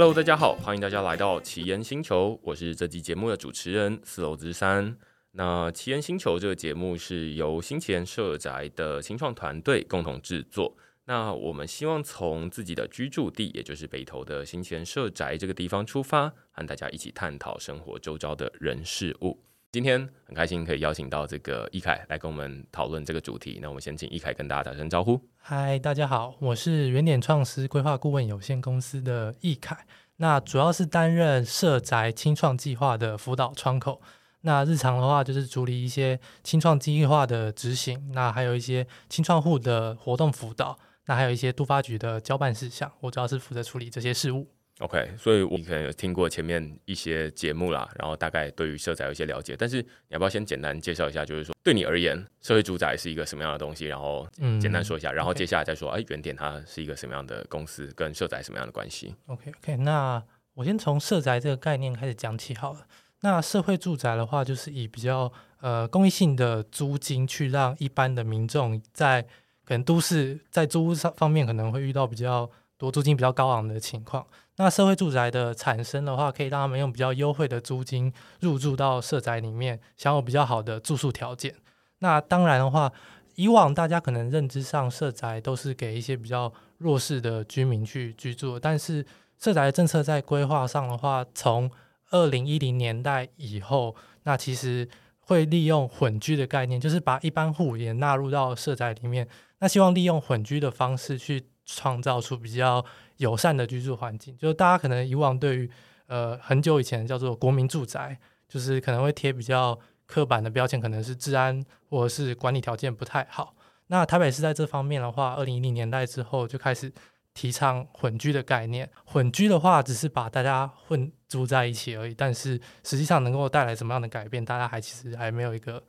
Hello，大家好，欢迎大家来到奇岩星球，我是这期节目的主持人四楼之三。那奇岩星球这个节目是由新奇岩社宅的青创团队共同制作。那我们希望从自己的居住地，也就是北投的新奇岩社宅这个地方出发，和大家一起探讨生活周遭的人事物。今天很开心可以邀请到这个易凯来跟我们讨论这个主题。那我们先请易凯跟大家打声招呼。嗨，大家好，我是原点创思规划顾问有限公司的易凯。那主要是担任社宅清创计划的辅导窗口。那日常的话就是处理一些清创计划的执行，那还有一些清创户的活动辅导，那还有一些都发局的交办事项。我主要是负责处理这些事务。OK，所以我可能有听过前面一些节目啦，然后大概对于社宅有一些了解。但是你要不要先简单介绍一下，就是说对你而言，社会住宅是一个什么样的东西？然后简单说一下，嗯、然后接下来再说，哎原点它是一个什么样的公司，跟社宅什么样的关系？OK OK，那我先从社宅这个概念开始讲起好了。那社会住宅的话，就是以比较呃公益性的租金去让一般的民众在可能都市在租屋上方面可能会遇到比较多租金比较高昂的情况。那社会住宅的产生的话，可以让他们用比较优惠的租金入住到社宅里面，享有比较好的住宿条件。那当然的话，以往大家可能认知上社宅都是给一些比较弱势的居民去居住，但是社宅的政策在规划上的话，从二零一零年代以后，那其实会利用混居的概念，就是把一般户也纳入到社宅里面。那希望利用混居的方式去创造出比较友善的居住环境，就是大家可能以往对于呃很久以前叫做国民住宅，就是可能会贴比较刻板的标签，可能是治安或者是管理条件不太好。那台北市在这方面的话，二零一零年代之后就开始提倡混居的概念。混居的话，只是把大家混住在一起而已，但是实际上能够带来什么样的改变，大家还其实还没有一个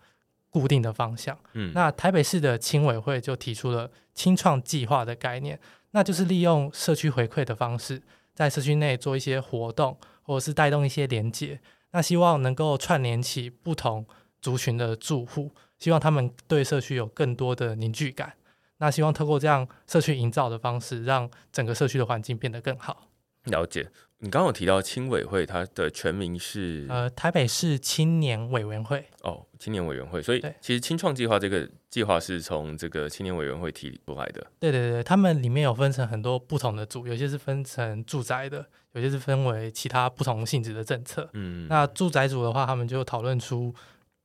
固定的方向。嗯，那台北市的青委会就提出了青创计划的概念。那就是利用社区回馈的方式，在社区内做一些活动，或者是带动一些连结。那希望能够串联起不同族群的住户，希望他们对社区有更多的凝聚感。那希望透过这样社区营造的方式，让整个社区的环境变得更好。了解。你刚刚有提到青委会，它的全名是呃台北市青年委员会哦，青年委员会。所以其实青创计划这个计划是从这个青年委员会提出来的。对对对，他们里面有分成很多不同的组，有些是分成住宅的，有些是分为其他不同性质的政策。嗯，那住宅组的话，他们就讨论出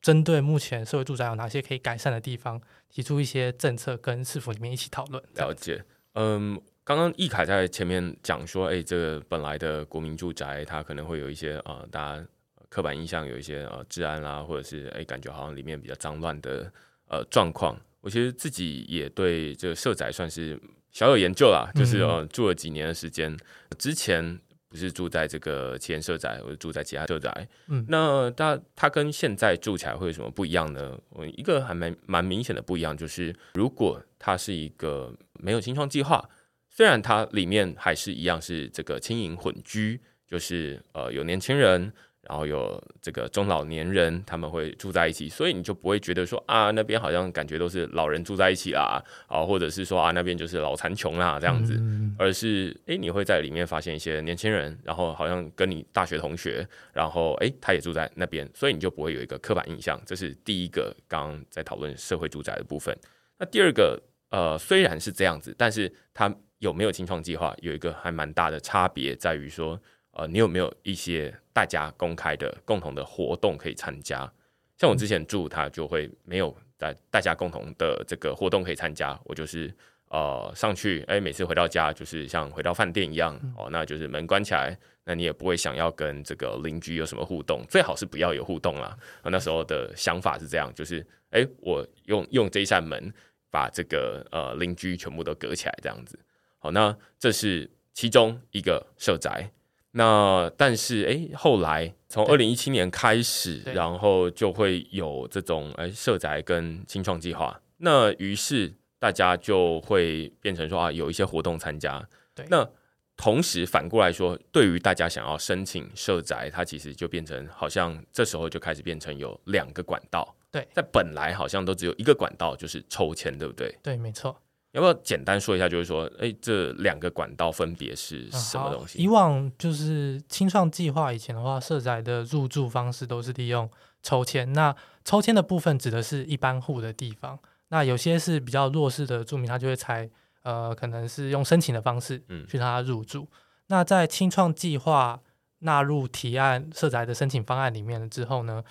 针对目前社会住宅有哪些可以改善的地方，提出一些政策跟市府里面一起讨论。了解，嗯。刚刚易凯在前面讲说，哎，这个本来的国民住宅，它可能会有一些呃，大家刻板印象，有一些呃治安啦，或者是哎，感觉好像里面比较脏乱的呃状况。我其实自己也对这个社宅算是小有研究啦，就是呃住了几年的时间。之前不是住在这个奇岩社宅，或者住在其他社宅。嗯，那它它跟现在住起来会有什么不一样呢？我一个还蛮蛮明显的不一样，就是如果它是一个没有清创计划。虽然它里面还是一样是这个轻盈混居，就是呃有年轻人，然后有这个中老年人，他们会住在一起，所以你就不会觉得说啊那边好像感觉都是老人住在一起啦，啊或者是说啊那边就是老残穷啦这样子，而是诶你会在里面发现一些年轻人，然后好像跟你大学同学，然后诶他也住在那边，所以你就不会有一个刻板印象，这是第一个刚刚在讨论社会住宅的部分。那第二个呃虽然是这样子，但是它有没有清创计划？有一个还蛮大的差别，在于说，呃，你有没有一些大家公开的共同的活动可以参加？像我之前住，他就会没有大大家共同的这个活动可以参加。我就是呃上去，哎，每次回到家就是像回到饭店一样，哦，那就是门关起来，那你也不会想要跟这个邻居有什么互动，最好是不要有互动啦。那时候的想法是这样，就是哎，我用用这一扇门把这个呃邻居全部都隔起来，这样子。好，那这是其中一个社宅。那但是，哎，后来从二零一七年开始，然后就会有这种哎社宅跟青创计划。那于是大家就会变成说啊，有一些活动参加。对。那同时反过来说，对于大家想要申请社宅，它其实就变成好像这时候就开始变成有两个管道。对。在本来好像都只有一个管道，就是抽签，对不对？对，没错。要不要简单说一下？就是说，哎，这两个管道分别是什么东西？嗯、以往就是青创计划以前的话，社宅的入住方式都是利用抽签。那抽签的部分指的是一般户的地方。那有些是比较弱势的住民，他就会采呃，可能是用申请的方式去让他入住。嗯、那在青创计划纳入提案社宅的申请方案里面了之后呢，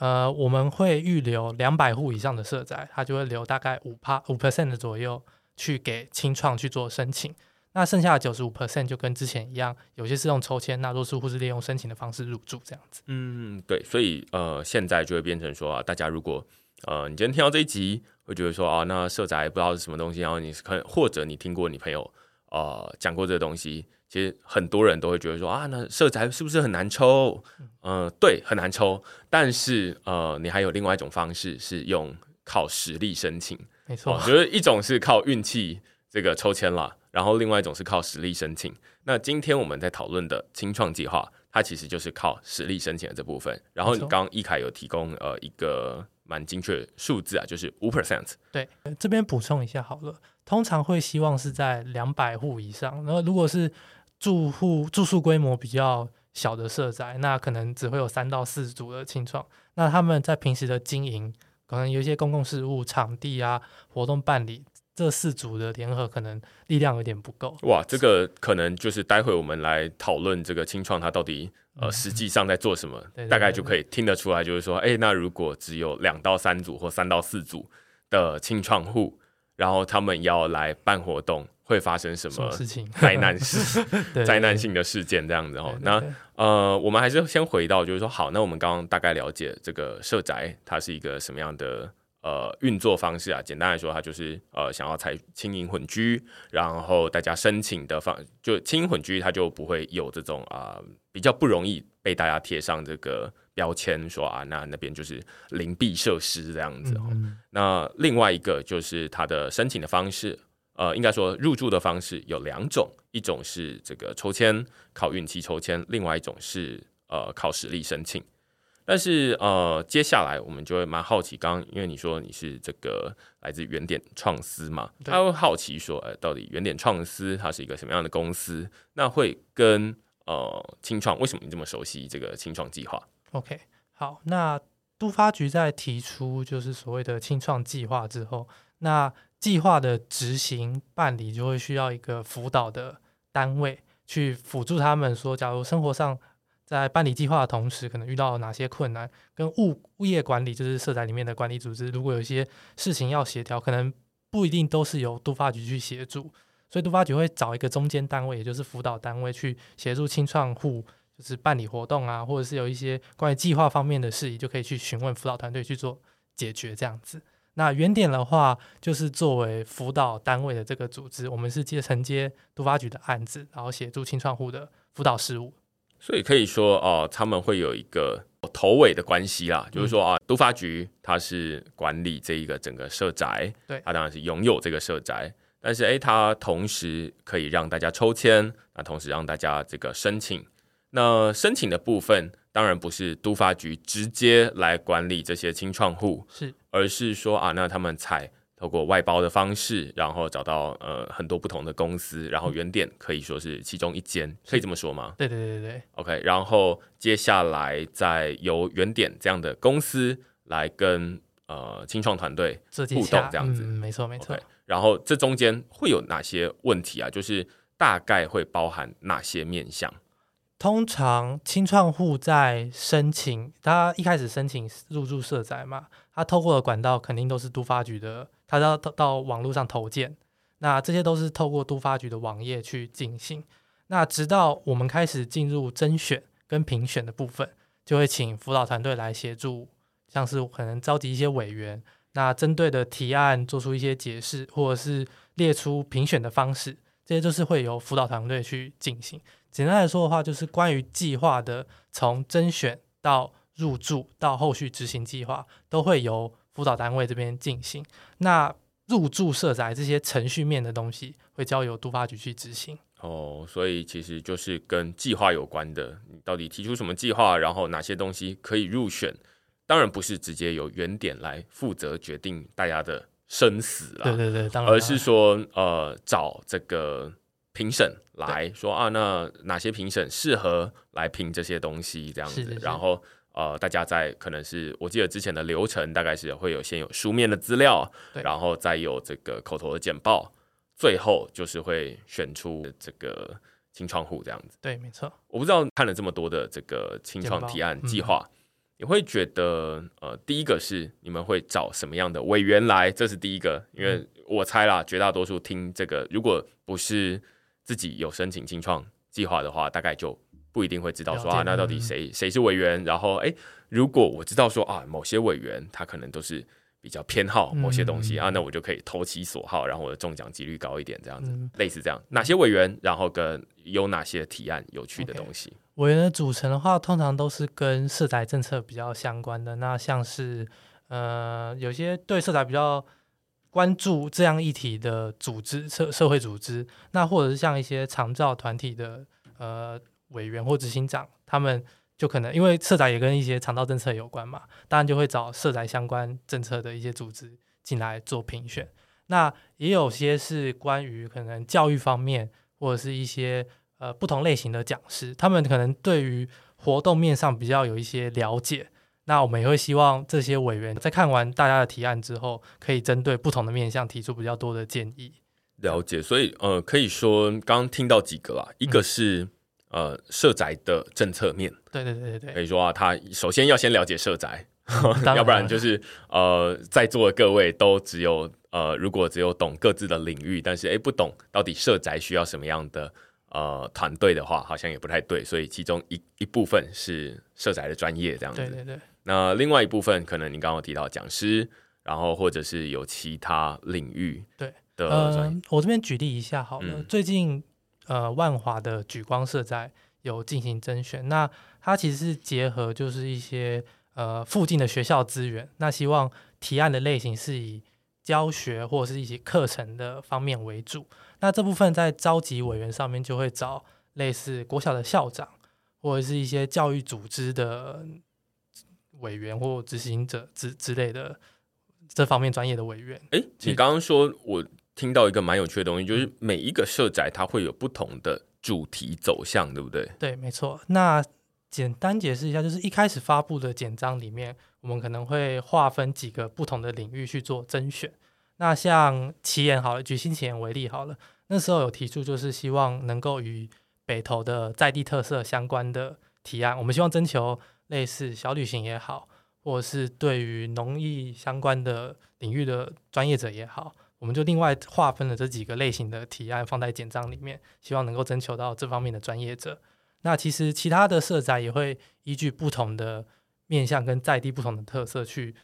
呃，我们会预留两百户以上的社宅，它就会留大概五帕五 percent 的左右去给清创去做申请。那剩下的九十五 percent 就跟之前一样，有些是用抽签，那多数或是利用申请的方式入住这样子。嗯，对，所以呃，现在就会变成说啊，大家如果呃，你今天听到这一集，会觉得说啊，那社宅不知道是什么东西，然后你可或者你听过你朋友呃讲过这个东西。其实很多人都会觉得说啊，那社宅是不是很难抽？嗯、对，很难抽。但是呃，你还有另外一种方式是用靠实力申请，没错。我觉得一种是靠运气这个抽签啦，然后另外一种是靠实力申请。那今天我们在讨论的清创计划，它其实就是靠实力申请的这部分。然后你刚刚易凯有提供呃一个蛮精确的数字啊，就是五 percent。对，这边补充一下好了，通常会希望是在两百户以上。然后如果是住户住宿规模比较小的社宅，那可能只会有三到四组的清创。那他们在平时的经营，可能有一些公共事务、场地啊、活动办理，这四组的联合可能力量有点不够。哇，这个可能就是待会我们来讨论这个清创它到底呃实际上在做什么，对对对对，大概就可以听得出来，就是说，哎，那如果只有两到三组或三到四组的清创户，然后他们要来办活动。会发生什么事情？灾难事、灾难性的事件这样子哦。那呃，我们还是先回到，就是说，好，那我们刚刚大概了解这个社宅，它是一个什么样的呃运作方式啊？简单来说，它就是呃想要采轻盈混居，然后大家申请的方就轻盈混居，它就不会有这种啊、呃、比较不容易被大家贴上这个标签，说啊那那边就是灵璧设施这样子哦。嗯、那另外一个就是它的申请的方式。呃，应该说入住的方式有两种，一种是这个抽签靠运气抽签，另外一种是呃靠实力申请。但是呃，接下来我们就会蛮好奇，刚刚因为你说你是这个来自原点创思嘛，他对会好奇说，呃，到底原点创思它是一个什么样的公司？那会跟呃清创为什么你这么熟悉这个清创计划？OK，好，那都发局在提出就是所谓的清创计划之后，那计划的执行办理就会需要一个辅导的单位去辅助他们，说，假如生活上在办理计划的同时，可能遇到哪些困难，跟物物业管理就是社宅里面的管理组织，如果有一些事情要协调，可能不一定都是由都发局去协助，所以都发局会找一个中间单位，也就是辅导单位去协助青创户，就是办理活动啊，或者是有一些关于计划方面的事宜，就可以去询问辅导团队去做解决这样子。那原点的话，就是作为辅导单位的这个组织，我们是接承接都发局的案子，然后协助青创户的辅导事务。所以可以说，哦、呃，他们会有一个头尾的关系啦，嗯、就是说啊，都发局它是管理这一个整个社宅，对，它当然是拥有这个社宅，但是诶，它同时可以让大家抽签，那同时让大家这个申请，那申请的部分。当然不是都发局直接来管理这些清创户，是，而是说啊，那他们采透过外包的方式，然后找到呃很多不同的公司，然后原点可以说是其中一间，可以这么说吗？对对对对 OK，然后接下来再由原点这样的公司来跟呃清创团队互动，这样子，嗯、没错没错。Okay, 然后这中间会有哪些问题啊？就是大概会包含哪些面向？通常青创户在申请，他一开始申请入住社宅嘛，他透过的管道肯定都是都发局的，他要到到网络上投件，那这些都是透过都发局的网页去进行。那直到我们开始进入甄选跟评选的部分，就会请辅导团队来协助，像是可能召集一些委员，那针对的提案做出一些解释，或者是列出评选的方式，这些都是会由辅导团队去进行。简单来说的话，就是关于计划的从甄选到入住到后续执行计划，都会由辅导单位这边进行。那入住社宅这些程序面的东西，会交由都发局去执行。哦，所以其实就是跟计划有关的，你到底提出什么计划，然后哪些东西可以入选，当然不是直接由原点来负责决定大家的生死了，对对对，当然，而是说呃找这个评审来说啊，那哪些评审适合来评这些东西这样子，是是是然后呃大家在可能是我记得之前的流程大概是会有先有书面的资料，对然后再有这个口头的简报，最后就是会选出这个。清创户这样子，对，没错。我不知道看了这么多的这个清创提案计划，嗯、你会觉得呃，第一个是你们会找什么样的委员来？这是第一个，因为我猜啦，绝大多数听这个，如果不是自己有申请清创计划的话，大概就不一定会知道说啊，那到底谁谁是委员？然后诶，如果我知道说啊，某些委员他可能都是。比较偏好某些东西、嗯、啊，那我就可以投其所好，然后我的中奖几率高一点，这样子，嗯、类似这样。哪些委员，然后跟有哪些提案有趣的东西？Okay. 委员的组成的话，通常都是跟色彩政策比较相关的。那像是呃，有些对色彩比较关注这样议题的组织社社会组织，那或者是像一些长照团体的呃委员或执行长，他们。就可能因为社宅也跟一些长照政策有关嘛，当然就会找社宅相关政策的一些组织进来做评选。那也有些是关于可能教育方面，或者是一些呃不同类型的讲师，他们可能对于活动面上比较有一些了解。那我们也会希望这些委员在看完大家的提案之后，可以针对不同的面向提出比较多的建议。了解，所以呃可以说刚刚听到几个啦，一个是。嗯呃，社宅的政策面，对对对对对，可以说啊，他首先要先了解社宅，嗯、要不然就是呃，在座的各位都只有呃，如果只有懂各自的领域，但是哎，不懂到底社宅需要什么样的呃团队的话，好像也不太对。所以其中一一部分是社宅的专业这样子，对对对。那另外一部分可能你刚刚提到讲师，然后或者是有其他领域对的呃，我这边举例一下好了，嗯、最近。呃，万华的举光社在有进行甄选，那它其实是结合就是一些呃附近的学校资源，那希望提案的类型是以教学或者是一些课程的方面为主。那这部分在召集委员上面就会找类似国小的校长或者是一些教育组织的委员或执行者之之类的这方面专业的委员。诶，你刚刚说我。听到一个蛮有趣的东西，就是每一个社宅它会有不同的主题走向，对不对？对，没错。那简单解释一下，就是一开始发布的简章里面，我们可能会划分几个不同的领域去做甄选。那像奇岩好了，举新奇岩为例好了，那时候有提出就是希望能够与北投的在地特色相关的提案，我们希望征求类似小旅行也好，或者是对于农艺相关的领域的专业者也好。我们就另外划分了这几个类型的提案放在简章里面，希望能够征求到这方面的专业者。那其实其他的社宅也会依据不同的面向跟在地不同的特色去，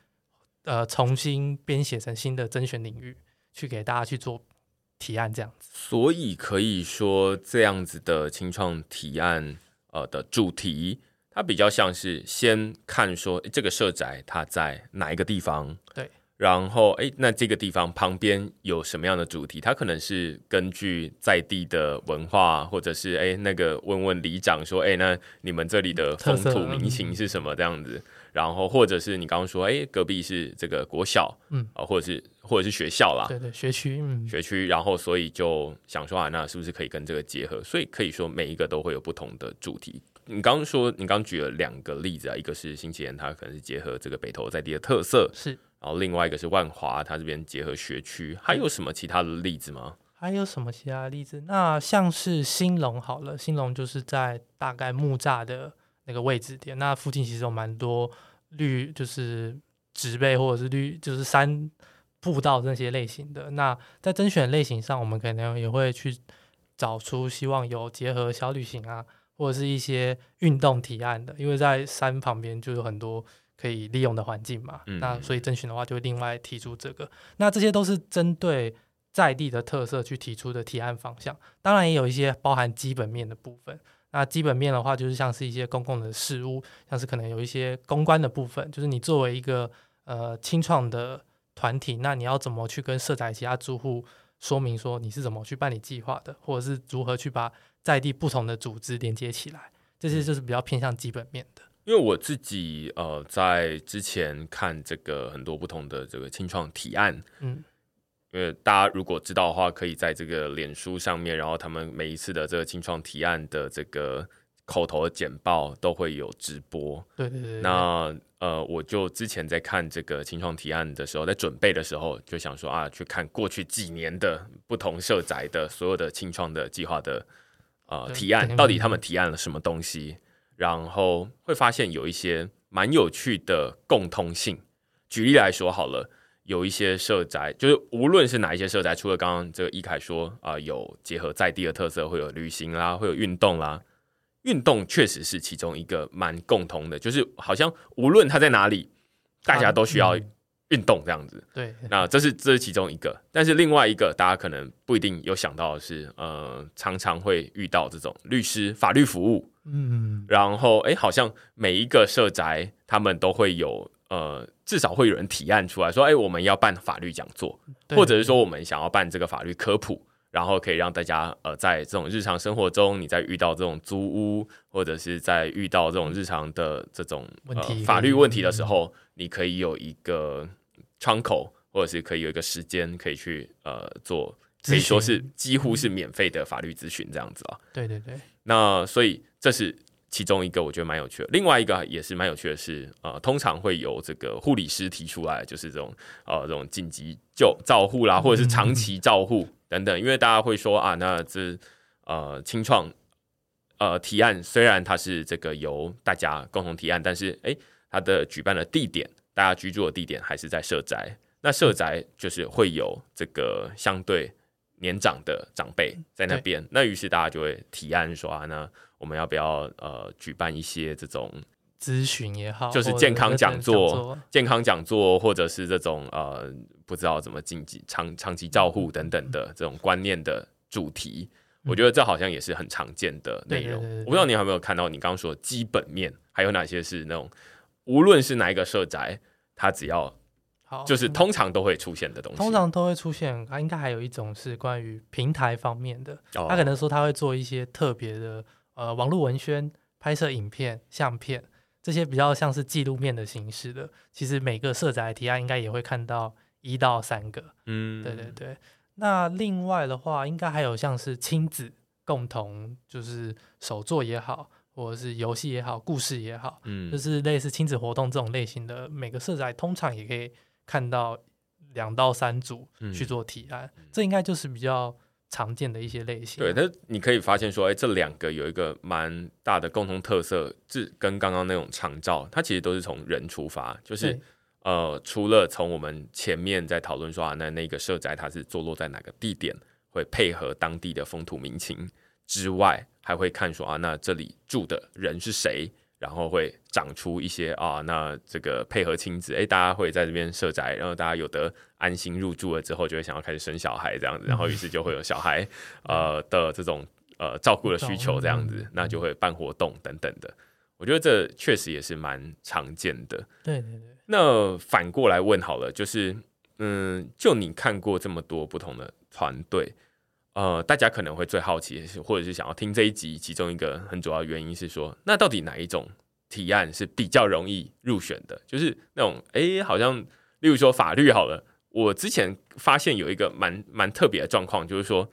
呃，重新编写成新的甄选领域，去给大家去做提案这样子。所以可以说，这样子的青创提案，呃的主题，它比较像是先看说这个社宅它在哪一个地方。对。然后，哎，那这个地方旁边有什么样的主题？它可能是根据在地的文化，或者是哎，那个问问里长说，哎，那你们这里的风土民情是什么这样子？然后，或者是你刚刚说，哎，隔壁是这个国小，嗯，啊，或者是或者是学校啦，对对，学区，嗯，学区。然后，所以就想说啊，那是不是可以跟这个结合？所以可以说每一个都会有不同的主题。你刚刚说，你刚举了两个例子啊，一个是新奇岩，它可能是结合这个北投在地的特色，是。然后另外一个是万华，它这边结合学区，还有什么其他的例子吗？还有什么其他的例子？那像是兴隆好了，兴隆就是在大概木栅的那个位置点，那附近其实有蛮多绿，就是植被或者是绿，就是山步道这些类型的。那在甄选类型上，我们可能也会去找出希望有结合小旅行啊，或者是一些运动提案的，因为在山旁边就有很多。可以利用的环境嘛？嗯、那所以甄选的话，就会另外提出这个。那这些都是针对在地的特色去提出的提案方向。当然也有一些包含基本面的部分。那基本面的话，就是像是一些公共的事务，像是可能有一些公关的部分，就是你作为一个呃青创的团体，那你要怎么去跟社宅其他住户说明说你是怎么去办理计划的，或者是如何去把在地不同的组织连接起来？这些就是比较偏向基本面的。因为我自己呃，在之前看这个很多不同的这个清创提案，嗯，因为大家如果知道的话，可以在这个脸书上面，然后他们每一次的这个清创提案的这个口头的简报都会有直播。对对对，对。那呃，我就之前在看这个清创提案的时候，在准备的时候，就想说啊，去看过去几年的不同社宅的所有的清创的计划的呃提案，到底他们提案了什么东西，然后会发现有一些蛮有趣的共通性。举例来说好了。有一些社宅，就是无论是哪一些社宅，除了刚刚这个一凯说啊、呃，有结合在地的特色，会有旅行啦，会有运动啦。运动确实是其中一个蛮共同的，就是好像无论他在哪里，大家都需要运动这样子。嗯、对，那这是这是其中一个，但是另外一个大家可能不一定有想到的是，呃，常常会遇到这种律师法律服务。嗯，然后哎，好像每一个社宅他们都会有。呃，至少会有人提案出来说，哎，我们要办法律讲座，或者是说我们想要办这个法律科普，然后可以让大家呃，在这种日常生活中，你在遇到这种租屋，或者是在遇到这种日常的这种、呃、法律问题的时候，你可以有一个窗口，或者是可以有一个时间可以去呃做，可以说是几乎是免费的法律咨询这样子啊。对对对，那所以这是。其中一个我觉得蛮有趣的，另外一个也是蛮有趣的是，呃，通常会由这个护理师提出来，就是这种呃这种紧急救照护啦，或者是长期照护等等，因为大家会说啊，那这呃青创呃提案虽然它是这个由大家共同提案，但是诶，它的举办的地点，大家居住的地点还是在社宅，那社宅就是会有这个相对年长的长辈在那边，那于是大家就会提案说啊，那我们要不要呃举办一些这种咨询也好，就是健康讲座、健康讲座，或者是这种呃不知道怎么经济长长期照护等等的这种观念的主题，嗯、我觉得这好像也是很常见的内容。我不知道你有没有看到你刚刚说的基本面，还有哪些是那种无论是哪一个社宅，它只要好，就是通常都会出现的东西。通常都会出现，它应该还有一种是关于平台方面的，他可能说他会做一些特别的。呃，网络文宣、拍摄影片、相片这些比较像是纪录面的形式的，其实每个社宅提案应该也会看到一到三个。嗯，对对对。那另外的话，应该还有像是亲子共同，就是手作也好，或者是游戏也好，故事也好，嗯，就是类似亲子活动这种类型的，每个社宅通常也可以看到两到三组去做提案，嗯，这应该就是比较。常见的一些类型，对，但你可以发现说，哎，这两个有一个蛮大的共同特色，是跟刚刚那种长照，它其实都是从人出发，就是呃，除了从我们前面在讨论说啊，那那个社宅它是坐落在哪个地点，会配合当地的风土民情之外，还会看说啊，那这里住的人是谁。然后会长出一些啊，那这个配合亲子，哎，大家会在这边设宅，然后大家有得安心入住了之后，就会想要开始生小孩这样子，然后于是就会有小孩呃的这种呃照顾的需求这样子，那就会办活动等等的。我觉得这确实也是蛮常见的。对对对。那反过来问好了，就是嗯，就你看过这么多不同的团队，呃，大家可能会最好奇，或者是想要听这一集，其中一个很主要原因是说，那到底哪一种提案是比较容易入选的？就是那种，哎、欸，好像，例如说法律好了，我之前发现有一个蛮蛮特别的状况，就是说，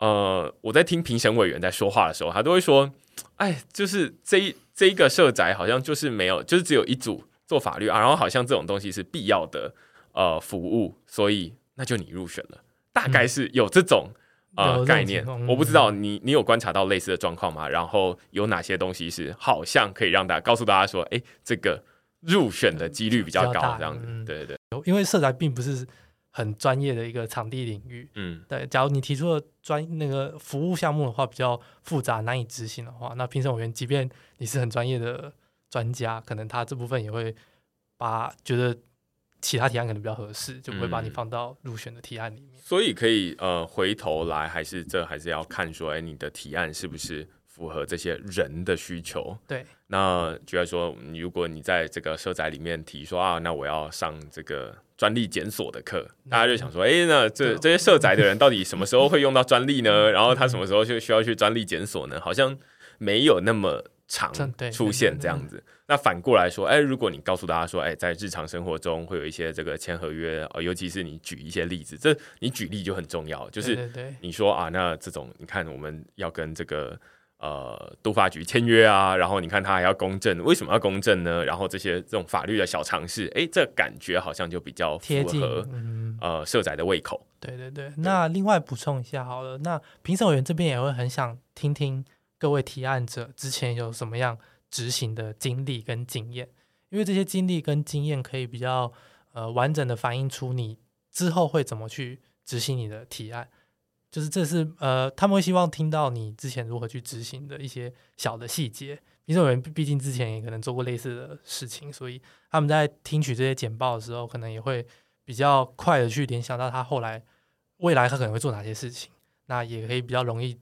呃，我在听评审委员在说话的时候，他都会说，哎，就是这一这一个社宅好像就是没有，就是只有一组做法律啊，然后好像这种东西是必要的，呃，服务，所以那就你入选了，大概是有这种。嗯呃，概念我不知道你你有观察到类似的状况吗？然后有哪些东西是好像可以让大家告诉大家说，哎，这个入选的几率比较高，这样子，对对对。因为色彩并不是很专业的一个场地领域，嗯，对。假如你提出了专那个服务项目的话，比较复杂难以执行的话，那评审委员即便你是很专业的专家，可能他这部分也会把觉得。其他提案可能比较合适，就不会把你放到入选的提案里面。嗯、所以可以呃回头来，还是这还是要看说，哎，你的提案是不是符合这些人的需求？对。那就来说，如果你在这个社宅里面提说啊，那我要上这个专利检索的课，大家就想说，哎，那这这些社宅的人到底什么时候会用到专利呢？然后他什么时候就需要去专利检索呢？好像没有那么常出现这样子。那反过来说，哎，如果你告诉大家说，哎，在日常生活中会有一些这个签合约，呃，尤其是你举一些例子，这你举例就很重要，就是你说啊，那这种你看我们要跟这个。呃，都发局签约啊，然后你看他还要公证，为什么要公证呢？然后这些这种法律的小常识，哎，这感觉好像就比较符合嗯呃社宅的胃口。对对对，那另外补充一下好了，那评审委员这边也会很想听听各位提案者之前有什么样执行的经历跟经验，因为这些经历跟经验可以比较呃完整的反映出你之后会怎么去执行你的提案。就是这是呃，他们会希望听到你之前如何去执行的一些小的细节。评审员毕竟之前也可能做过类似的事情，所以他们在听取这些简报的时候，可能也会比较快的去联想到他后来未来他可能会做哪些事情，那也可以比较容易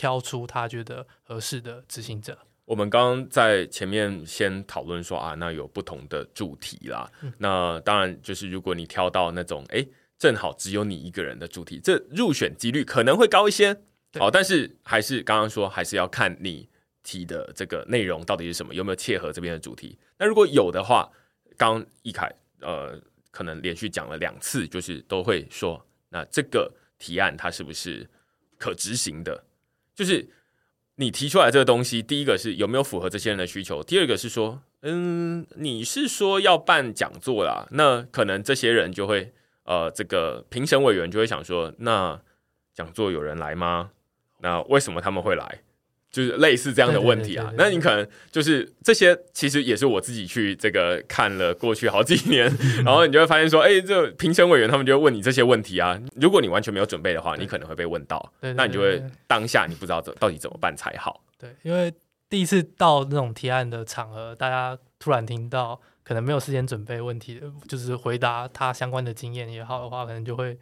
挑出他觉得合适的执行者。我们刚刚在前面先讨论说啊，那有不同的主题啦，嗯、那当然就是如果你挑到那种哎。诶正好只有你一个人的主题，这入选几率可能会高一些。好，但是还是刚刚说，还是要看你提的这个内容到底是什么，有没有切合这边的主题。那如果有的话，刚一凯呃可能连续讲了两次，就是都会说，那这个提案它是不是可执行的？就是你提出来这个东西，第一个是有没有符合这些人的需求，第二个是说，嗯，你是说要办讲座啦，那可能这些人就会。呃，这个评审委员就会想说，那讲座有人来吗？那为什么他们会来？就是类似这样的问题啊。那你可能就是这些，其实也是我自己去这个看了过去好几年，然后你就会发现说，哎，这评审委员他们就会问你这些问题啊。如果你完全没有准备的话，你可能会被问到。那你就会当下你不知道怎到底怎么办才好。对，因为第一次到那种提案的场合，大家突然听到。可能没有事先准备问题，就是回答他相关的经验也好的话，可能就会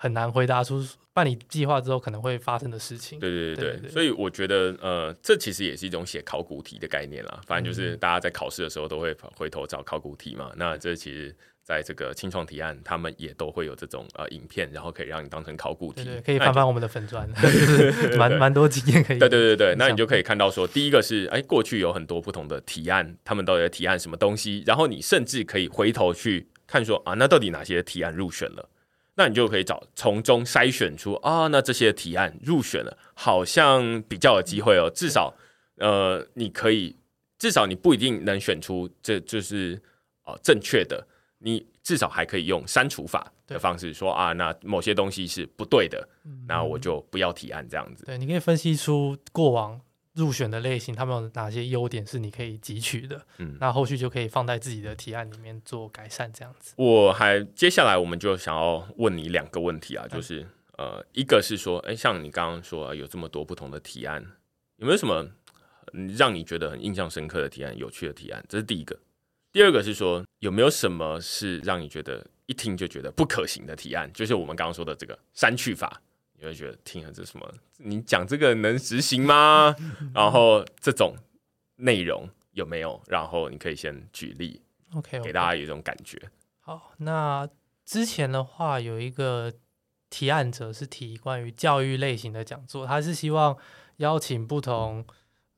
很难回答出办理计划之后可能会发生的事情。对对对对，对对对，所以我觉得呃，这其实也是一种写考古题的概念啦。反正就是大家在考试的时候都会回头找考古题嘛。那这其实。在这个青创提案，他们也都会有这种呃影片，然后可以让你当成考古题，可以翻翻我们的粉砖，蛮蛮多经验可以。对对对对，那你就可以看到说，第一个是哎，过去有很多不同的提案，他们到底在提案什么东西，然后你甚至可以回头去看说啊，那到底哪些提案入选了？那你就可以找从中筛选出啊，那这些提案入选了，好像比较有机会哦。至少呃，你可以至少你不一定能选出这就是啊、呃、正确的。你至少还可以用删除法的方式说啊，那某些东西是不对的，那我就不要提案这样子。对，你可以分析出过往入选的类型，他们有哪些优点是你可以汲取的，嗯，那后续就可以放在自己的提案里面做改善这样子。我还接下来我们就想要问你两个问题啊，就是呃，一个是说，哎，像你刚刚说有这么多不同的提案，有没有什么让你觉得很印象深刻的提案、有趣的提案？这是第一个。第二个是说，有没有什么是让你觉得一听就觉得不可行的提案？就是我们刚刚说的这个删去法，你会觉得听了这什么？你讲这个能执行吗？然后这种内容有没有？然后你可以先举例，OK，给大家有一种感觉。好，那之前的话有一个提案者是提关于教育类型的讲座，他是希望邀请不同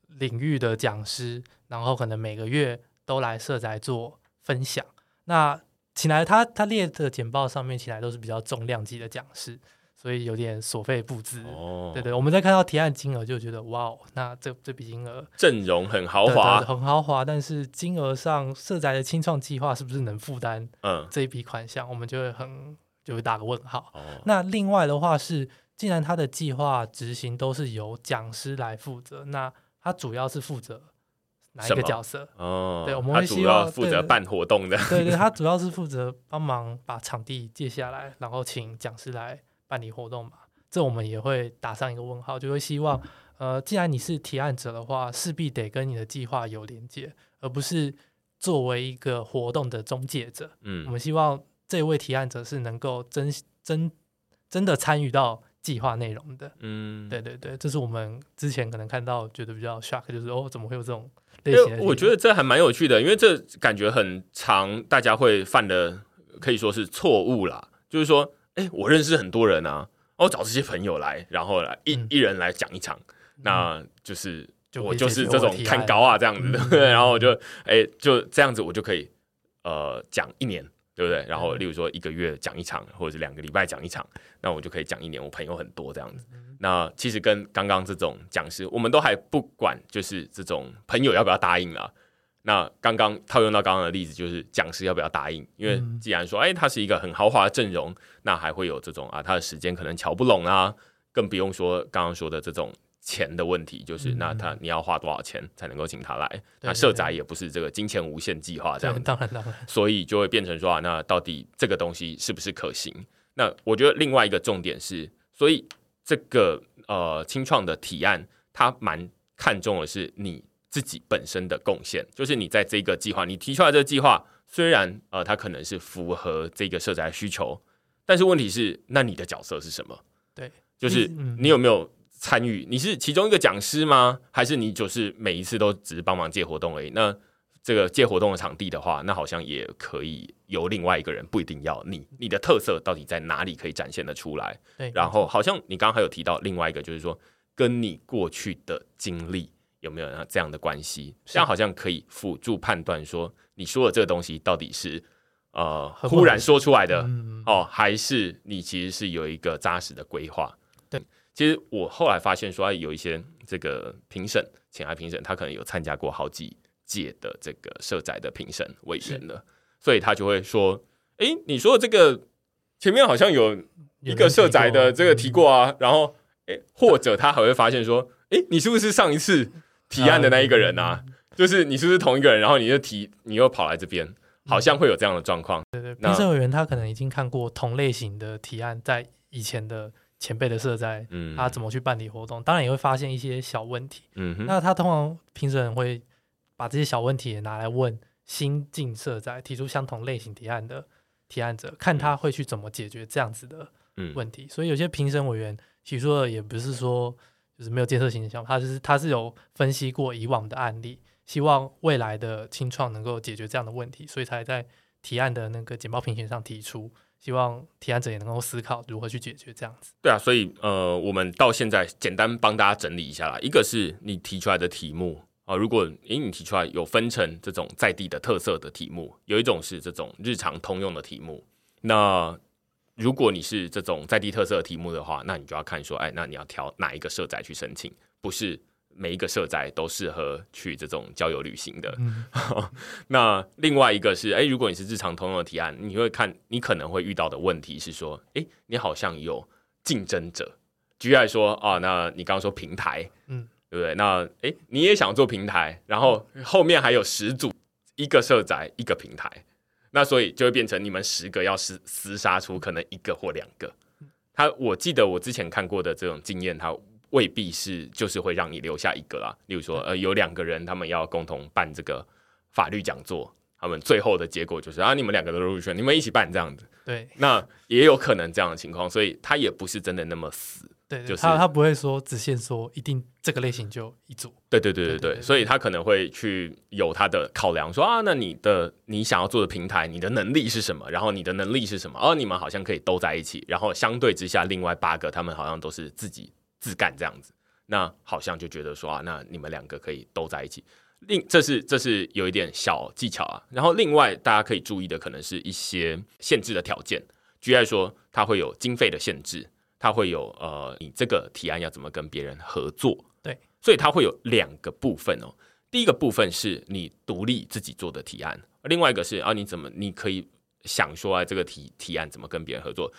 领域的讲师，然后可能每个月。都来社宅做分享，那请来他他列的简报上面，请来都是比较重量级的讲师，所以有点所费不貲。哦，对对，我们在看到提案金额就觉得哇哦，那这这笔金额阵容很豪华，很豪华，但是金额上社宅的青创计划是不是能负担？嗯，这一笔款项，我们就会很就会打个问号。哦，那另外的话是，既然他的计划执行都是由讲师来负责，那他主要是负责。哪一个角色？哦，对，我们会希望负责办活动的。对，对对，他主要是负责帮忙把场地借下来，然后请讲师来办理活动嘛。这我们也会打上一个问号，就会希望，呃，既然你是提案者的话，势必得跟你的计划有连接，而不是作为一个活动的中介者。嗯，我们希望这位提案者是能够真真真的参与到。计划内容的，嗯，对对对，这是我们之前可能看到觉得比较 shock，就是哦，怎么会有这种类型的？我觉得这还蛮有趣的，因为这感觉很长，大家会犯的可以说是错误啦。就是说，哎，我认识很多人啊，我找这些朋友来，然后来一、嗯、一人来讲一场，那就是就我就是这种看高啊这样子，对不对？然后我就哎就这样子，我就可以呃讲一年，对不对？然后例如说一个月讲一场，或者是两个礼拜讲一场，那我就可以讲一年。我朋友很多这样子。那其实跟刚刚这种讲师，我们都还不管，就是这种朋友要不要答应了。那刚刚套用到刚刚的例子，就是讲师要不要答应？因为既然说，哎，他是一个很豪华的阵容，那还会有这种啊，他的时间可能瞧不拢啊，更不用说刚刚说的这种钱的问题，就是那他你要花多少钱才能够请他来？那社宅也不是这个金钱无限计划这样，当然当然，所以就会变成说啊，那到底这个东西是不是可行？那我觉得另外一个重点是，所以。这个呃，清创的提案，他蛮看重的是你自己本身的贡献，就是你在这个计划，你提出来这个计划，虽然呃，它可能是符合这个社宅需求，但是问题是，那你的角色是什么？对，就是你有没有参与？你是其中一个讲师吗？还是你就是每一次都只是帮忙借活动而已？那这个借活动的场地的话，那好像也可以由另外一个人，不一定要你。你的特色到底在哪里可以展现得出来？对，然后好像你刚刚还有提到另外一个，就是说跟你过去的经历有没有这样的关系？这样好像可以辅助判断说，你说的这个东西到底是呃忽然说出来的哦，还是你其实是有一个扎实的规划？对，其实我后来发现说，有一些这个评审，前来评审，他可能有参加过好几。届的这个社宅的评审委员了，所以他就会说：“哎，你说的这个前面好像有一个社宅的这个提过啊，然后哎，或者他还会发现说：哎，你是不是上一次提案的那一个人啊？就是你是不是同一个人？然后你就提，你又跑来这边，好像会有这样的状况。对对，评审委员他可能已经看过同类型的提案，在以前的前辈的社在，嗯，他怎么去办理活动，当然也会发现一些小问题。嗯，那他通常评审会。把这些小问题也拿来问新进社在提出相同类型提案的提案者，看他会去怎么解决这样子的问题。嗯、所以有些评审委员提出的也不是说就是没有建设性的想法，他是他是有分析过以往的案例，希望未来的青创能够解决这样的问题，所以才在提案的那个简报评选上提出，希望提案者也能够思考如何去解决这样子。对啊，所以呃，我们到现在简单帮大家整理一下啦，一个是你提出来的题目。啊，如果诶你提出来有分成这种在地的特色的题目，有一种是这种日常通用的题目。那如果你是这种在地特色的题目的话，那你就要看说，哎，那你要挑哪一个社宅去申请？不是每一个社宅都适合去这种郊游旅行的。嗯、那另外一个是，哎，如果你是日常通用的提案，你会看你可能会遇到的问题是说，哎，你好像有竞争者。举例来说啊，那你刚刚说平台，嗯。对不对？那哎，你也想做平台，然后后面还有十组，一个社宅，一个平台，那所以就会变成你们十个要厮厮杀出可能一个或两个。他我记得我之前看过的这种经验，他未必是就是会让你留下一个啦。例如说，呃，有两个人他们要共同办这个法律讲座，他们最后的结果就是啊，你们两个都入选，你们一起办这样子。对，那也有可能这样的情况，所以他也不是真的那么死。对，对，就是他他不会说只限说一定这个类型就一组。对对对对对，所以他可能会去有他的考量，说啊，那你的你想要做的平台，你的能力是什么？然后你的能力是什么？哦，你们好像可以都在一起。然后相对之下，另外八个他们好像都是自己自干这样子，那好像就觉得说啊，那你们两个可以都在一起。另这是这是有一点小技巧啊。然后另外大家可以注意的，可能是一些限制的条件，举例来说，它会有经费的限制。它会有呃，你这个提案要怎么跟别人合作？对，所以它会有两个部分哦。第一个部分是你独立自己做的提案，另外一个是啊，你怎么你可以想说啊，这个提提案怎么跟别人合作？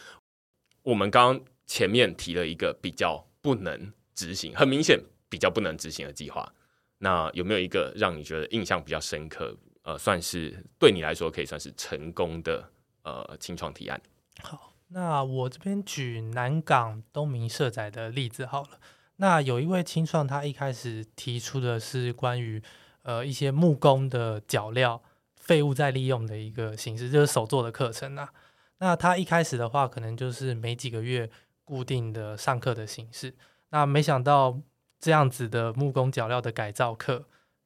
我们刚刚前面提了一个比较不能执行，很明显比较不能执行的计划。那有没有一个让你觉得印象比较深刻？呃，算是对你来说可以算是成功的呃青创提案？好。那我这边举南港东明社宅的例子好了。那有一位青创，他一开始提出的是关于呃一些木工的脚料废物再利用的一个形式，就是手作的课程啊。那他一开始的话，可能就是每几个月固定的上课的形式。那没想到这样子的木工脚料的改造课，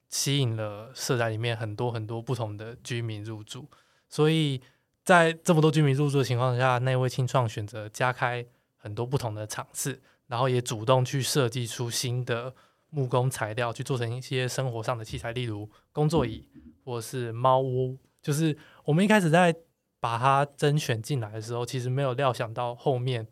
吸引了社宅里面很多很多不同的居民入住，所以。在这么多居民入住的情况下，那位青创选择加开很多不同的场次，然后也主动去设计出新的木工材料去做成一些生活上的器材，例如工作椅或是猫屋。就是我们一开始在把它甄选进来的时候，其实没有料想到后面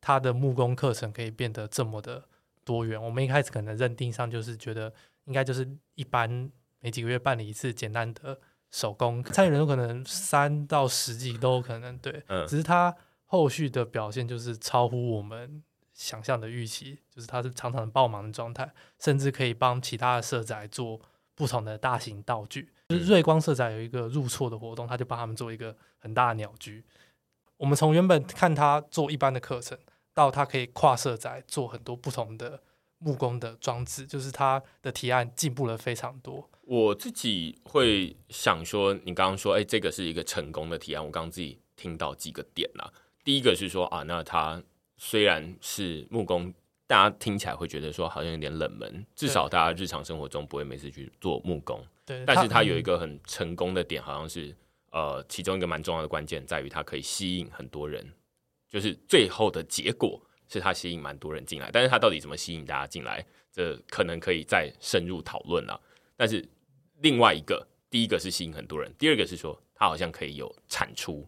它的木工课程可以变得这么的多元。我们一开始可能认定上就是觉得应该就是一般每几个月办理一次简单的手工，参与人数可能三到十几都有可能，对，只是他后续的表现就是超乎我们想象的预期，就是他是常常爆满的状态，甚至可以帮其他的社宅做不同的大型道具。就是瑞光社宅有一个入错的活动，他就帮他们做一个很大的鸟居。我们从原本看他做一般的课程，到他可以跨社宅做很多不同的木工的装置，就是它的提案进步了非常多。我自己会想说，你刚刚说，哎，这个是一个成功的提案。我刚刚自己听到几个点啦，第一个是说啊，那它。虽然是木工，大家听起来会觉得说好像有点冷门，至少大家日常生活中不会每次去做木工。对，但是它有一个很成功的点，好像是呃，其中一个蛮重要的关键在于它可以吸引很多人，就是最后的结果是它吸引蛮多人进来。但是它到底怎么吸引大家进来，这可能可以再深入讨论了。但是另外一个，第一个是吸引很多人，第二个是说它好像可以有产出。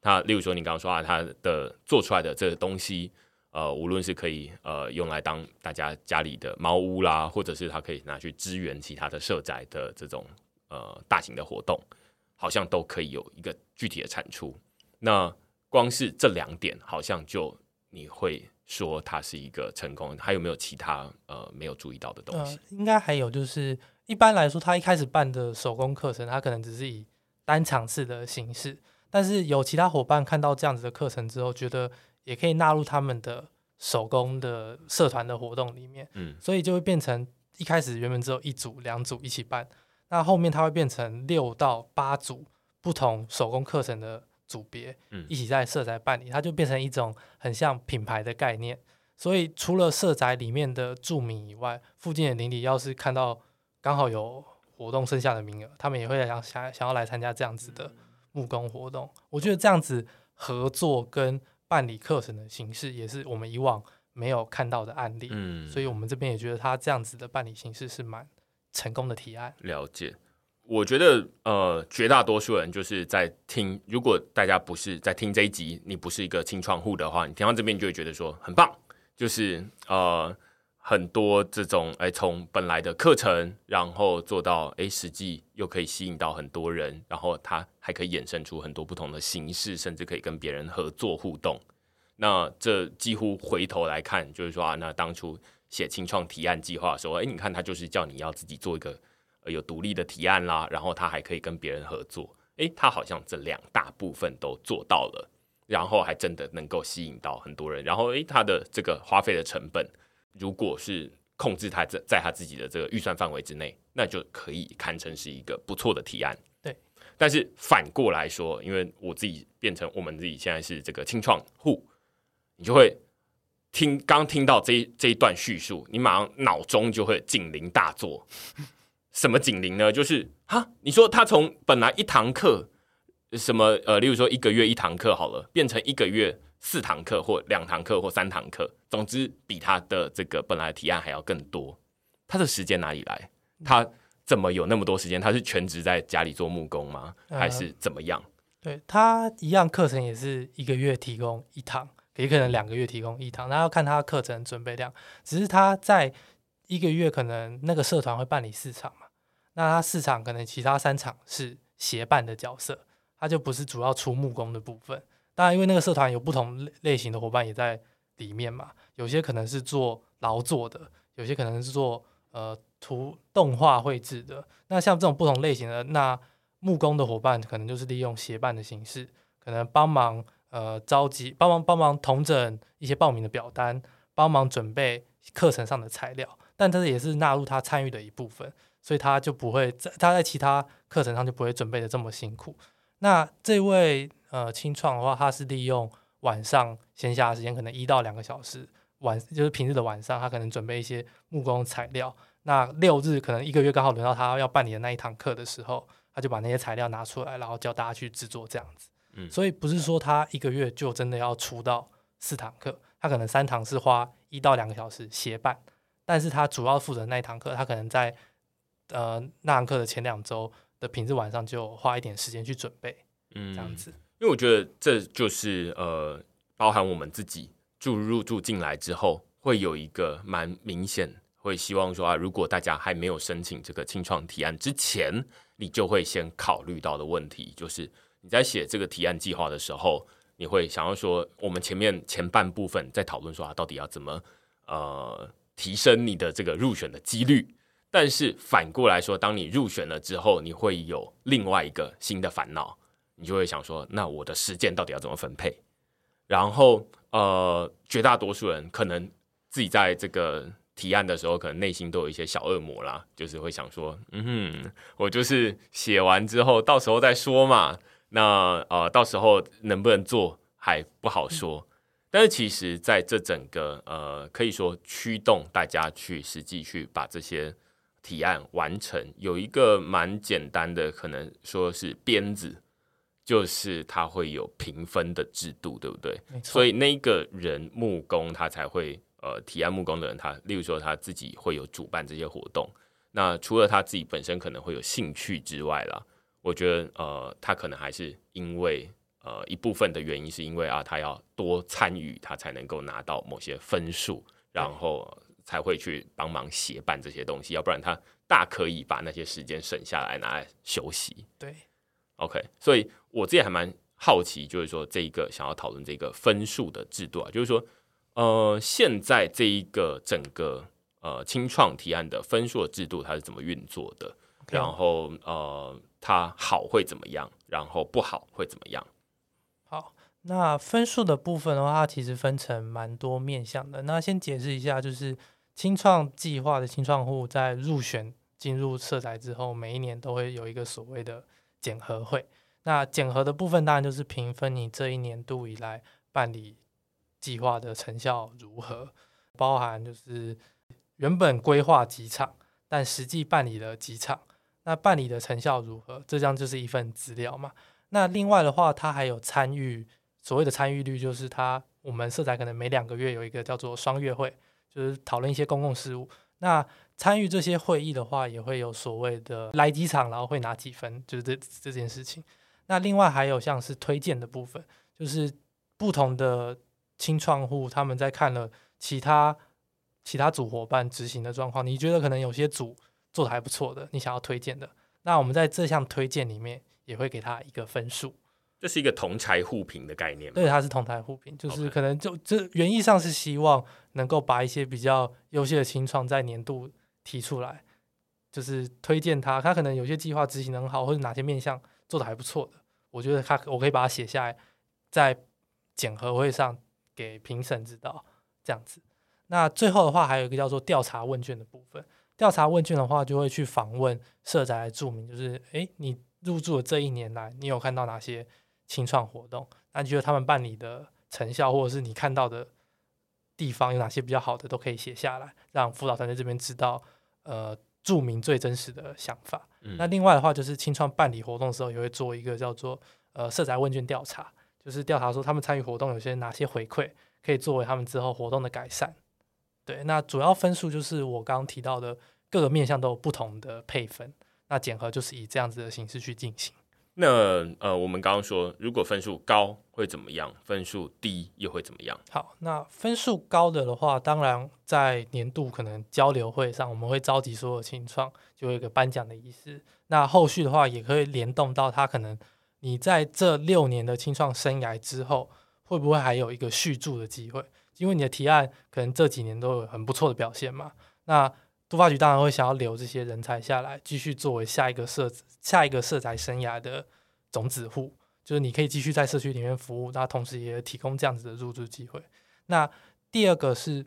他例如说，你刚刚说啊，他的做出来的这个东西，呃，无论是可以呃用来当大家家里的猫屋啦，或者是他可以拿去支援其他的社宅的这种呃大型的活动，好像都可以有一个具体的产出。那光是这两点，好像就你会说它是一个成功。还有没有其他呃没有注意到的东西？呃，应该还有就是，一般来说，他一开始办的手工课程，他可能只是以单场次的形式。但是有其他伙伴看到这样子的课程之后，觉得也可以纳入他们的手工的社团的活动里面，嗯，所以就会变成一开始原本只有一组、两组一起办，那后面它会变成六到八组不同手工课程的组别，嗯，一起在社宅办理，它就变成一种很像品牌的概念。所以除了社宅里面的住民以外，附近的邻里要是看到刚好有活动剩下的名额，他们也会想想想要来参加这样子的。木工活动，我觉得这样子合作跟办理课程的形式，也是我们以往没有看到的案例。嗯，所以我们这边也觉得他这样子的办理形式是蛮成功的提案。了解，我觉得呃，绝大多数人就是在听，如果大家不是在听这一集，你不是一个清创户的话，你听到这边就会觉得说很棒，就是呃。很多这种哎，从本来的课程，然后做到哎，实际又可以吸引到很多人，然后它还可以衍生出很多不同的形式，甚至可以跟别人合作互动。那这几乎回头来看，就是说啊，那当初写清创提案计划的时候，哎，你看他就是叫你要自己做一个有独立的提案啦，然后他还可以跟别人合作，诶，他好像这两大部分都做到了，然后还真的能够吸引到很多人，然后诶，他的这个花费的成本。如果是控制他在在他自己的这个预算范围之内，那就可以堪称是一个不错的提案。对，但是反过来说，因为我自己变成我们自己现在是这个清创户，你就会听刚听到这一这一段叙述，你马上脑中就会警铃大作。什么警铃呢？就是哈，你说他从本来一堂课什么呃，例如说一个月一堂课好了，变成一个月。四堂课或两堂课或三堂课，总之比他的这个本来的提案还要更多。他的时间哪里来？他怎么有那么多时间？他是全职在家里做木工吗？还是怎么样？嗯、对，他一样课程也是一个月提供一堂，也可能两个月提供一堂，那要看他课程准备量。只是他在一个月可能那个社团会办理四场嘛，那他四场可能其他三场是协办的角色，他就不是主要出木工的部分。当然，因为那个社团有不同类型的伙伴也在里面嘛，有些可能是做劳作的，有些可能是做呃图动画绘制的。那像这种不同类型的，那木工的伙伴可能就是利用协办的形式，可能帮忙呃召集、帮忙帮忙统整一些报名的表单，帮忙准备课程上的材料。但这也是纳入他参与的一部分，所以他就不会在他在其他课程上就不会准备的这么辛苦。那这位。呃，清创的话，他是利用晚上闲暇时间，可能一到两个小时，晚就是平日的晚上，他可能准备一些木工材料。那六日可能一个月刚好轮到他要办理的那一堂课的时候，他就把那些材料拿出来，然后教大家去制作这样子。嗯，所以不是说他一个月就真的要出到四堂课，他可能三堂是花一到两个小时协办，但是他主要负责那一堂课，他可能在呃那堂课的前两周的平日晚上就花一点时间去准备，嗯，这样子。因为我觉得这就是呃，包含我们自己住入住进来之后，会有一个蛮明显，会希望说啊，如果大家还没有申请这个青创提案之前，你就会先考虑到的问题，就是你在写这个提案计划的时候，你会想要说，我们前面前半部分在讨论说啊，到底要怎么呃提升你的这个入选的几率，但是反过来说，当你入选了之后，你会有另外一个新的烦恼。你就会想说，那我的时间到底要怎么分配？然后，呃，绝大多数人可能自己在这个提案的时候，可能内心都有一些小恶魔啦，就是会想说，嗯哼，我就是写完之后，到时候再说嘛。那呃，到时候能不能做还不好说。但是其实在这整个呃，可以说驱动大家去实际去把这些提案完成，有一个蛮简单的，可能说是鞭子。就是他会有评分的制度，对不对？没错。所以那个人木工他才会呃提案木工的人，他例如说他自己会有主办这些活动。那除了他自己本身可能会有兴趣之外啦，我觉得呃他可能还是因为呃一部分的原因是因为啊他要多参与，他才能够拿到某些分数，然后才会去帮忙协办这些东西。要不然他大可以把那些时间省下来拿来休息。对。OK，所以我自己还蛮好奇，就是说这一个想要讨论这个分数的制度啊，就是说，呃，现在这一个整个呃清创提案的分数的制度它是怎么运作的.然后呃，它好会怎么样？然后不好会怎么样？好，那分数的部分的话，它其实分成蛮多面向的。那先解释一下，就是青创计划的青创户在入选进入社宅之后，每一年都会有一个所谓的。检核会，那检核的部分当然就是评分你这一年度以来办理计划的成效如何，包含就是原本规划几场，但实际办理了几场，那办理的成效如何，这张就是一份资料嘛。那另外的话，它还有参与，所谓的参与率就是它我们社宅可能每两个月有一个叫做双月会，就是讨论一些公共事务。那参与这些会议的话，也会有所谓的来几场，然后会拿几分，就是这这件事情。那另外还有像是推荐的部分，就是不同的青创户他们在看了其他其他组伙伴执行的状况，你觉得可能有些组做得还不错的，你想要推荐的，那我们在这项推荐里面也会给他一个分数。这是一个同财互评的概念吗？对，它是同财互评，就是可能就这原意上是希望能够把一些比较优秀的青创在年度提出来，就是推荐他，他可能有些计划执行得很好，或者哪些面向做的还不错的，我觉得他我可以把它写下来，在检核会上给评审知道这样子。那最后的话，还有一个叫做调查问卷的部分，调查问卷的话就会去访问社宅来注明，就是诶，你入住的这一年来，你有看到哪些？青创活动，那你觉得他们办理的成效，或者是你看到的地方有哪些比较好的，都可以写下来，让辅导团队这边知道，呃，著名最真实的想法。嗯、那另外的话，就是清创办理活动的时候，也会做一个叫做呃社宅问卷调查，就是调查说他们参与活动有些哪些回馈，可以作为他们之后活动的改善。对，那主要分数就是我刚刚提到的各个面向都有不同的配分，那检核就是以这样子的形式去进行。那呃，我们刚刚说，如果分数高会怎么样？分数低又会怎么样？好，那分数高的的话，当然在年度可能交流会上，我们会召集所有青创，就会有一个颁奖的仪式。那后续的话，也可以联动到他可能你在这六年的青创生涯之后，会不会还有一个续住的机会？因为你的提案可能这几年都有很不错的表现嘛。那都发局当然会想要留这些人才下来，继续作为下一个社下一个社宅生涯的种子户，就是你可以继续在社区里面服务，那同时也提供这样子的入住机会。那第二个是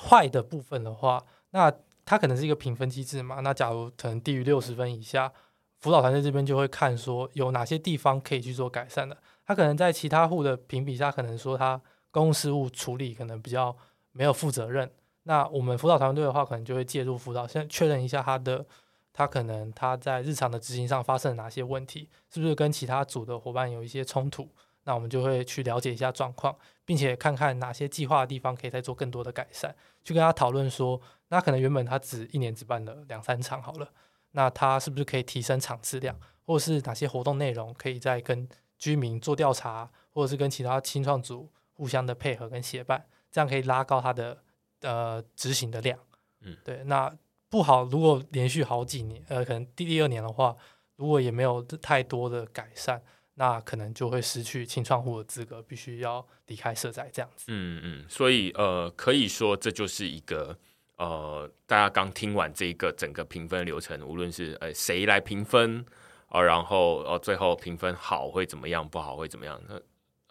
坏的部分的话，那它可能是一个评分机制嘛。那假如可能低于六十分以下，辅导团队这边就会看说有哪些地方可以去做改善的。他可能在其他户的评比下，可能说他公共事务处理可能比较没有负责任。那我们辅导团队的话，可能就会介入辅导，先确认一下他的，他可能他在日常的执行上发生了哪些问题，是不是跟其他组的伙伴有一些冲突？那我们就会去了解一下状况，并且看看哪些计划的地方可以再做更多的改善，去跟他讨论说，那可能原本他只一年只办了两三场好了，那他是不是可以提升场次量，或者是哪些活动内容可以再跟居民做调查，或者是跟其他青创组互相的配合跟协办，这样可以拉高他的呃执行的量。嗯，对，那不好，如果连续好几年，呃，可能第第二年的话，如果也没有太多的改善。那可能就会失去清创户的资格，必须要离开社宅这样子。嗯嗯，所以呃，可以说这就是一个呃，大家刚听完这一个整个评分流程，无论是呃谁来评分啊、呃，然后呃最后评分好会怎么样，不好会怎么样？那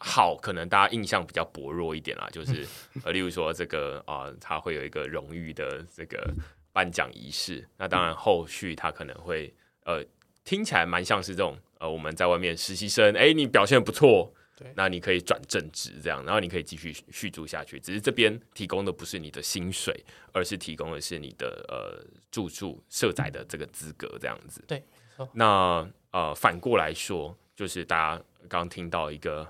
好，可能大家印象比较薄弱一点啦，就是呃，例如说这个啊、呃，他会有一个荣誉的这个颁奖仪式，那当然后续他可能会呃听起来蛮像是这种。呃，我们在外面实习生，哎，你表现不错，对，那你可以转正职这样，然后你可以继续续住下去。只是这边提供的不是你的薪水，而是提供的是你的呃住宿社宅的这个资格这样子。对，那呃反过来说，就是大家刚听到一个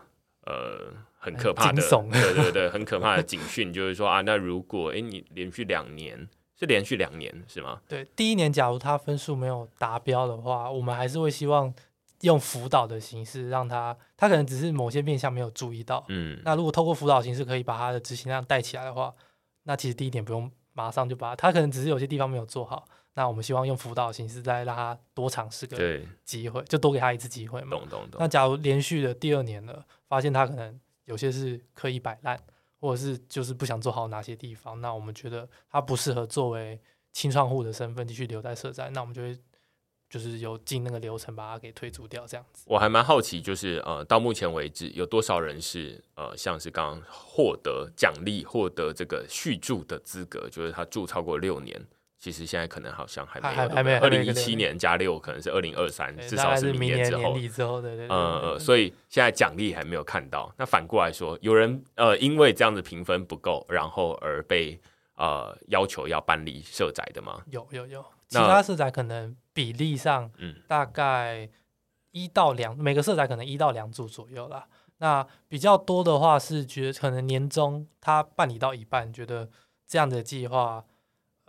呃很可怕的，对对对，很可怕的警讯，就是说啊，那如果哎你连续两年。是连续两年是吗？对，第一年假如他分数没有达标的话，我们还是会希望用辅导的形式让他，他可能只是某些面向没有注意到。嗯，那如果透过辅导形式可以把他的执行量带起来的话，那其实第一点不用马上就把他，可能只是有些地方没有做好。那我们希望用辅导的形式再让他多尝试个机会，就多给他一次机会嘛。懂懂懂。那假如连续的第二年了，发现他可能有些是刻意摆烂。或者是就是不想做好哪些地方，那我们觉得他不适合作为青创户的身份继续留在社宅，那我们就会就是有进那个流程把他给退出掉，这样子。我还蛮好奇，就是呃，到目前为止有多少人是呃，像是刚获得奖励、获得这个续住的资格，就是他住超过六年。其实现在可能好像还没有，还没有。二零一七年加六可能是二零二三，至少是明年之后。之后对对对。呃，所以现在奖励还没有看到。那反过来说，有人呃因为这样子评分不够，然后而被呃要求要搬离社宅的吗？有有有，其他社宅可能比例上，嗯，大概一到两，每个社宅可能一到两组左右啦。那比较多的话是觉得可能年终他办理到一半，觉得这样的计划。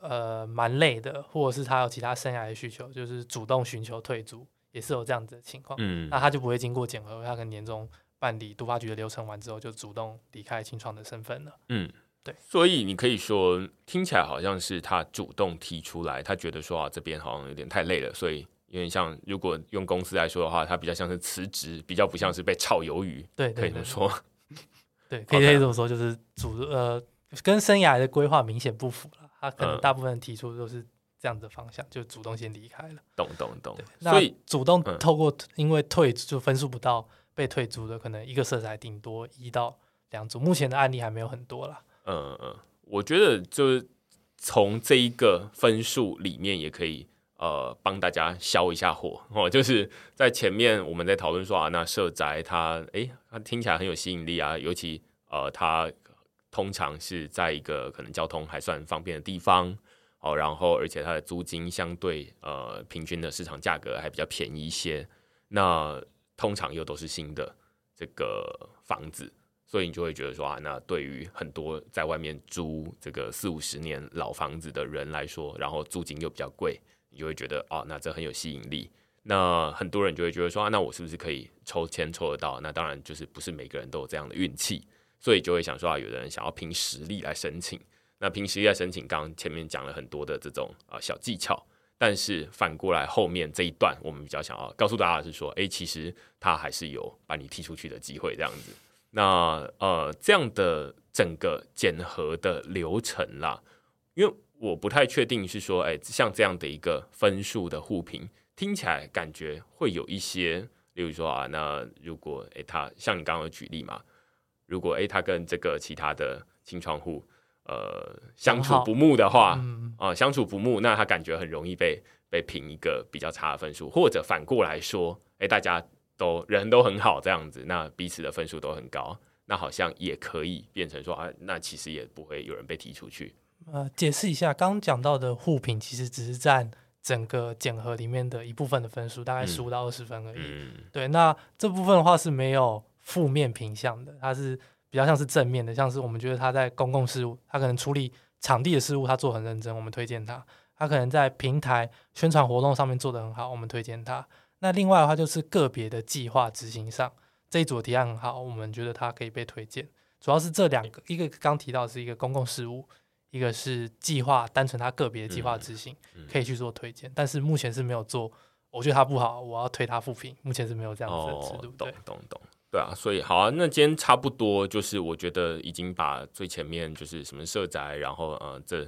呃，蛮累的，或者是他有其他生涯的需求，就是主动寻求退租，也是有这样子的情况。嗯，那他就不会经过检核，他可能年终办理督发局的流程完之后，就主动离开青创的身份了。嗯，对。所以你可以说，听起来好像是他主动提出来，他觉得说啊，这边好像有点太累了，所以有点像，如果用公司来说的话，他比较像是辞职，比较不像是被炒鱿鱼。对，可以这么说。对，可以可以这么说，就是主呃，跟生涯的规划明显不符了。他可能大部分提出都是这样子的方向，嗯、就主动先离开了。懂懂懂。所以主动透过因为退就分数不到被退租的，可能一个社宅顶多一到两组。目前的案例还没有很多啦。嗯嗯，我觉得就是从这一个分数里面也可以呃帮大家消一下火哦。就是在前面我们在讨论说啊，那社宅它诶，它听起来很有吸引力啊，尤其呃它。通常是在一个可能交通还算方便的地方，哦，然后而且它的租金相对呃平均的市场价格还比较便宜一些，那通常又都是新的这个房子，所以你就会觉得说啊，那对于很多在外面租这个四五十年老房子的人来说，然后租金又比较贵，你就会觉得哦，那这很有吸引力。那很多人就会觉得说啊，那我是不是可以抽签抽得到？那当然就是不是每个人都有这样的运气。所以就会想说啊，有的人想要凭实力来申请，那凭实力来申请，刚刚前面讲了很多的这种啊小技巧，但是反过来后面这一段，我们比较想要告诉大家的是说，诶，其实他还是有把你踢出去的机会这样子。那呃，这样的整个检核的流程啦，因为我不太确定是说，诶，像这样的一个分数的互评，听起来感觉会有一些，例如说啊，那如果诶，他像你刚刚举例嘛。如果诶他跟这个其他的清创户呃相处不睦的话，啊、嗯呃、相处不睦，那他感觉很容易被被评一个比较差的分数，或者反过来说，诶大家都人都很好这样子，那彼此的分数都很高，那好像也可以变成说啊，那其实也不会有人被踢出去。呃，解释一下，刚讲到的互评其实只是占整个检核里面的一部分的分数，大概十五到二十分而已。嗯、对，那这部分的话是没有。负面评向的，他是比较像是正面的，像是我们觉得他在公共事务，他可能处理场地的事务，他做很认真，我们推荐他。他可能在平台宣传活动上面做得很好，我们推荐他。那另外的话就是个别的计划执行上，这一组提案很好，我们觉得他可以被推荐。主要是这两个，一个刚提到是一个公共事务，一个是计划，单纯他个别的计划执行、嗯嗯、可以去做推荐，但是目前是没有做。我觉得他不好，我要推他复评。目前是没有这样子的制度。懂懂懂，对啊，所以好啊，那今天差不多就是我觉得已经把最前面就是什么社宅，然后呃这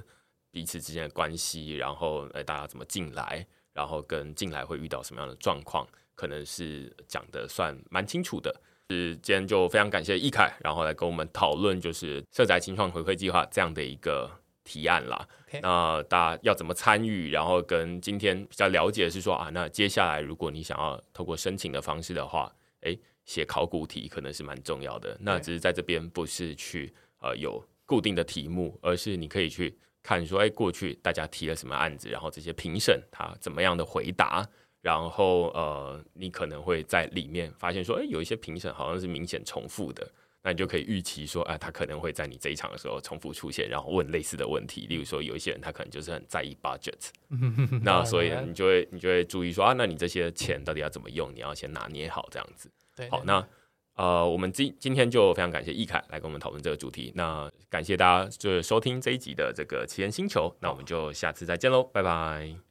彼此之间的关系，然后呃大家怎么进来，然后跟进来会遇到什么样的状况，可能是讲的算蛮清楚的。是今天就非常感谢易凯，然后来跟我们讨论就是社宅青创回馈计划这样的一个提案啦。那大家要怎么参与？然后跟今天比较了解的是说啊，那接下来如果你想要透过申请的方式的话，哎，写考古题可能是蛮重要的。那只是在这边不是去呃有固定的题目，而是你可以去看说，哎，过去大家提了什么案子，然后这些评审他怎么样的回答。然后呃，你可能会在里面发现说，哎，有一些评审好像是明显重复的，那你就可以预期说，哎，他可能会在你这一场的时候重复出现，然后问类似的问题。例如说，有一些人他可能就是很在意 budget，那所以你就会你就会注意说啊，那你这些钱到底要怎么用？你要先拿捏好这样子。对，好，那呃，我们今今天就非常感谢易凯来跟我们讨论这个主题。那感谢大家就是收听这一集的这个奇岩星球，那我们就下次再见喽，拜拜。